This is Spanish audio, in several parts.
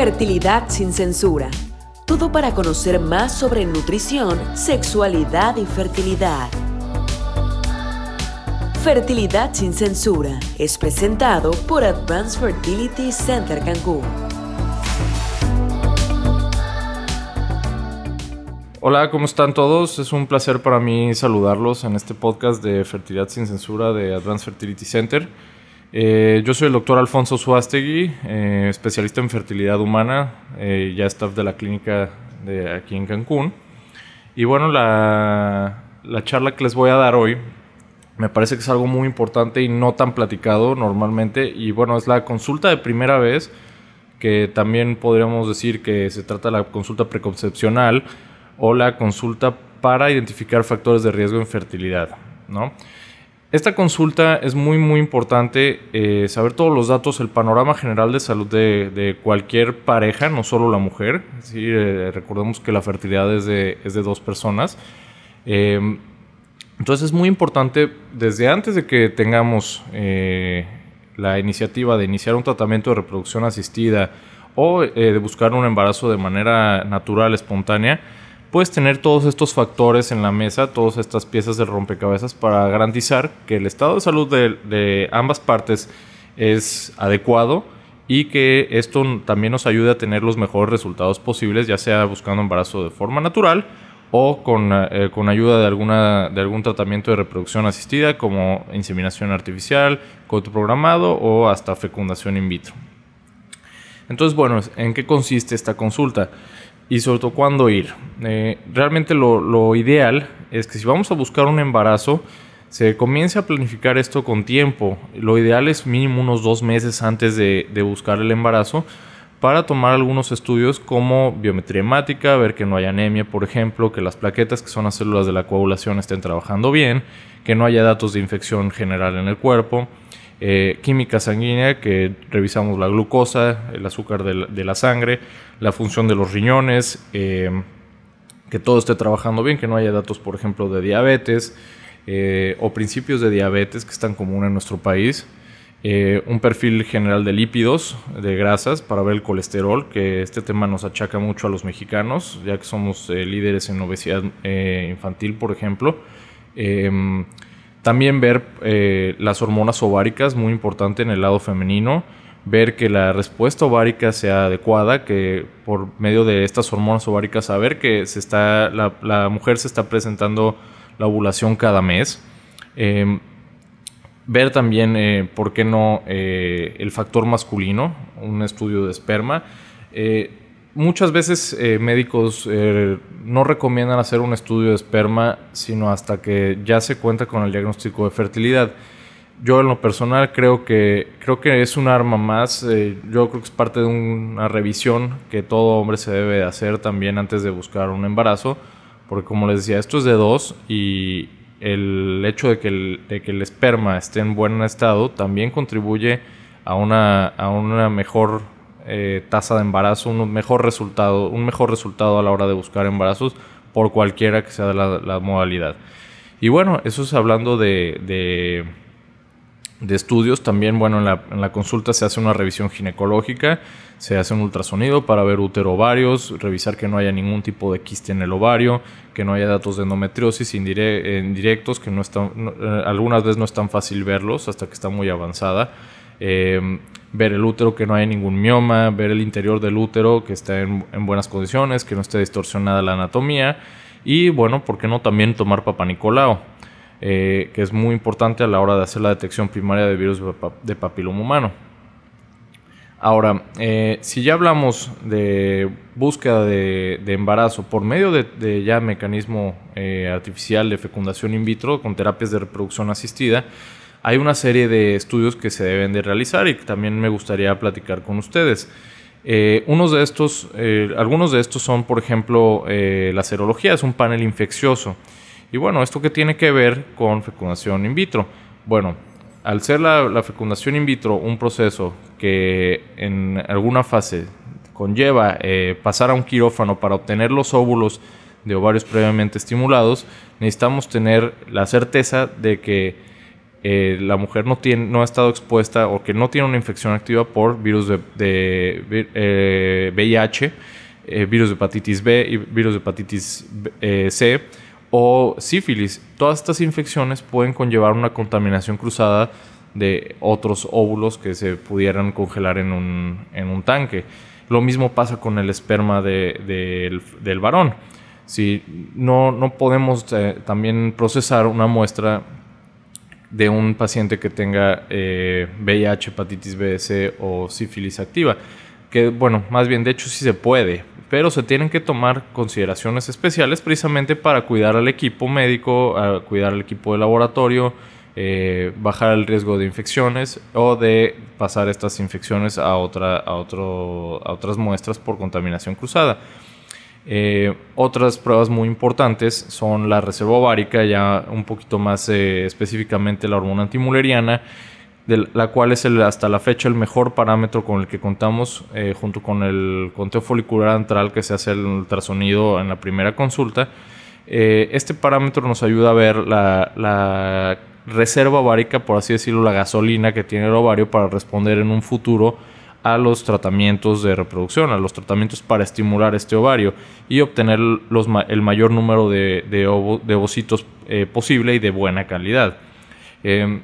Fertilidad sin censura. Todo para conocer más sobre nutrición, sexualidad y fertilidad. Fertilidad sin censura es presentado por Advanced Fertility Center Cancún. Hola, ¿cómo están todos? Es un placer para mí saludarlos en este podcast de Fertilidad sin Censura de Advanced Fertility Center. Eh, yo soy el doctor Alfonso Suástegui, eh, especialista en fertilidad humana, eh, ya staff de la clínica de aquí en Cancún. Y bueno, la, la charla que les voy a dar hoy me parece que es algo muy importante y no tan platicado normalmente. Y bueno, es la consulta de primera vez, que también podríamos decir que se trata de la consulta preconcepcional o la consulta para identificar factores de riesgo en fertilidad, ¿no? Esta consulta es muy muy importante eh, saber todos los datos, el panorama general de salud de, cualquier pareja, no solo la mujer. Eh, recordemos que la fertilidad es de, es de dos personas. Em, entonces es muy importante desde antes de que tengamos eh, la iniciativa de iniciar un tratamiento de reproducción asistida o de buscar un embarazo de manera natural, espontánea, puedes tener todos estos factores en la mesa, todas estas piezas de rompecabezas para garantizar que el estado de salud de, ambas partes es adecuado y que esto también nos ayude a tener los mejores resultados posibles, ya sea buscando embarazo de forma natural o con, eh, ayuda de, alguna, de algún tratamiento de reproducción asistida como inseminación artificial, coito programado o hasta fecundación in vitro. Entonces, bueno, ¿en qué consiste esta consulta? Y sobre todo cuándo ir. Eh, realmente lo, ideal es que si vamos a buscar un embarazo, se comience a planificar esto con tiempo. Lo ideal es mínimo unos dos meses antes de, buscar el embarazo para tomar algunos estudios como biometría hemática, ver que no haya anemia, por ejemplo, que las plaquetas, que son las células de la coagulación, estén trabajando bien, que no haya datos de infección general en el cuerpo, eh, química sanguínea, que revisamos la glucosa, el azúcar de la, sangre, la función de los riñones, eh, que todo esté trabajando bien, que no haya datos, por ejemplo, de diabetes eh, o principios de diabetes que están común en nuestro país. un perfil general de lípidos, de grasas, para ver el colesterol, que este tema nos achaca mucho a los mexicanos, ya que somos líderes en obesidad infantil, por ejemplo. También ver eh, las hormonas ováricas, muy importante en el lado femenino. Ver que la respuesta ovárica sea adecuada, que por medio de estas hormonas ováricas saber que se está, la, mujer se está presentando la ovulación cada mes. Em, ver también, eh, ¿por qué no?, eh, el factor masculino, un estudio de esperma muchas veces eh, médicos eh, no recomiendan hacer un estudio de esperma sino hasta que ya se cuenta con el diagnóstico de fertilidad. Yo en lo personal creo que, creo que es un arma más, eh, yo creo que es parte de una revisión que todo hombre se debe hacer también antes de buscar un embarazo, porque como les decía, esto es de dos y el hecho de que el, de que el esperma esté en buen estado también contribuye a una, a una mejor eh, tasa de embarazo, un mejor resultado, un mejor resultado a la hora de buscar embarazos por cualquiera que sea la, modalidad. Y bueno, eso es hablando de, de, estudios. También, bueno, en la, consulta se hace una revisión ginecológica, se hace un ultrasonido para ver útero ovarios, revisar que no haya ningún tipo de quiste en el ovario, que no haya datos de endometriosis indirectos, que no están, eh, algunas veces no es tan fácil verlos hasta que está muy avanzada. Eh, ver el útero que no haya ningún mioma, ver el interior del útero que esté en, buenas condiciones, que no esté distorsionada la anatomía y bueno, ¿por qué no también tomar papanicolao? Eh, que es muy importante a la hora de hacer la detección primaria de virus de papiloma humano. Ahora, eh, si ya hablamos de búsqueda de, embarazo por medio de, ya mecanismo eh, artificial de fecundación in vitro con terapias de reproducción asistida, hay una serie de estudios que se deben de realizar y que también me gustaría platicar con ustedes. Eh, unos de estos, eh, algunos de estos son, por ejemplo, eh, la serología, es un panel infeccioso. Y bueno, ¿esto qué tiene que ver con fecundación in vitro? Bueno, al ser la, fecundación in vitro un proceso que en alguna fase conlleva pasar a un quirófano para obtener los óvulos de ovarios previamente estimulados, necesitamos tener la certeza de que eh, la mujer no, tiene, no ha estado expuesta o que no tiene una infección activa por virus de, VIH, eh, virus de hepatitis B y virus de hepatitis C o sífilis. Todas estas infecciones pueden conllevar una contaminación cruzada de otros óvulos que se pudieran congelar en un, en un tanque. Lo mismo pasa con el esperma del, del, varón. Si no, no podemos eh, también procesar una muestra de un paciente que tenga VIH, eh, hepatitis B, o sífilis activa. Que bueno, más bien de hecho sí se puede, pero se tienen que tomar consideraciones especiales precisamente para cuidar al equipo médico, cuidar al equipo de laboratorio, eh, bajar el riesgo de infecciones o de pasar estas infecciones a, otra, a, otro, a otras muestras por contaminación cruzada. Eh, otras pruebas muy importantes son la reserva ovárica, ya un poquito más eh, específicamente la hormona antimuleriana, de la cual es hasta la fecha el mejor parámetro con el que contamos junto con el conteo folicular antral que se hace el ultrasonido en la primera consulta. este parámetro nos ayuda a ver la, la reserva ovárica, por así decirlo, la gasolina que tiene el ovario para responder en un futuro a los tratamientos de reproducción, a los tratamientos para estimular este ovario y obtener el mayor número de, ovocitos eh, posible y de buena calidad. Em,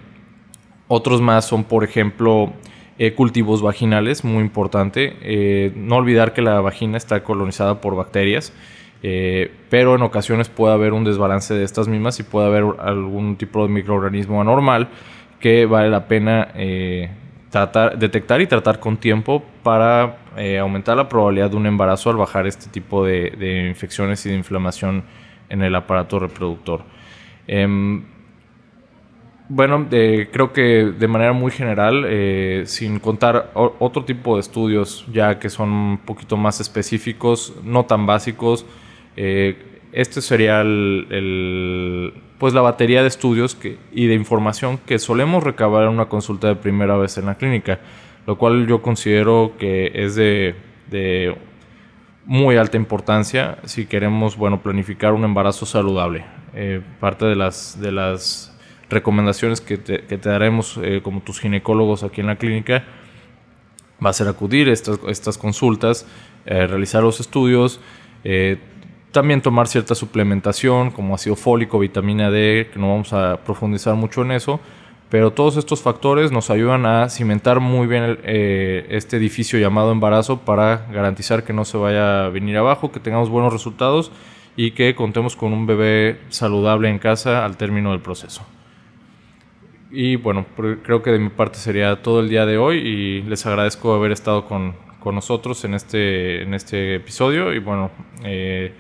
otros más son, por ejemplo, eh, cultivos vaginales, muy importante. Eh, no olvidar que la vagina está colonizada por bacterias pero en ocasiones puede haber un desbalance de estas mismas y puede haber algún tipo de microorganismo anormal que vale la pena tratar, detectar y tratar con tiempo para eh, aumentar la probabilidad de un embarazo al bajar este tipo de, infecciones y de inflamación en el aparato reproductor. Em, bueno, creo que de manera muy general, sin contar otro tipo de estudios ya que son un poquito más específicos, no tan básicos, eh, este sería el, pues la batería de estudios que, y de información que solemos recabar en una consulta de primera vez en la clínica, lo cual yo considero que es de, muy alta importancia si queremos bueno, planificar un embarazo saludable. Eh, parte de las, de las recomendaciones que te, que te daremos eh, como tus ginecólogos aquí en la clínica va a ser acudir a estas, estas consultas, realizar los estudios, también tomar cierta suplementación como ácido fólico, vitamina D, que no vamos a profundizar mucho en eso, pero todos estos factores nos ayudan a cimentar muy bien eh, este edificio llamado embarazo para garantizar que no se vaya a venir abajo, que tengamos buenos resultados y que contemos con un bebé saludable en casa al término del proceso. Y bueno, creo que de mi parte sería todo el día de hoy y les agradezco haber estado con, con nosotros en este, en este episodio y bueno, eh,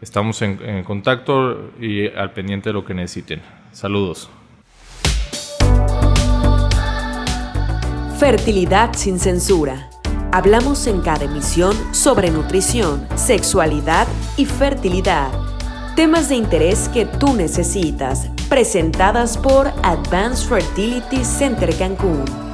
Estamos en, contacto y al pendiente de lo que necesiten. Saludos. Fertilidad sin censura. Hablamos en cada emisión sobre nutrición, sexualidad y fertilidad. Temas de interés que tú necesitas. Presentadas por Advanced Fertility Center Cancún.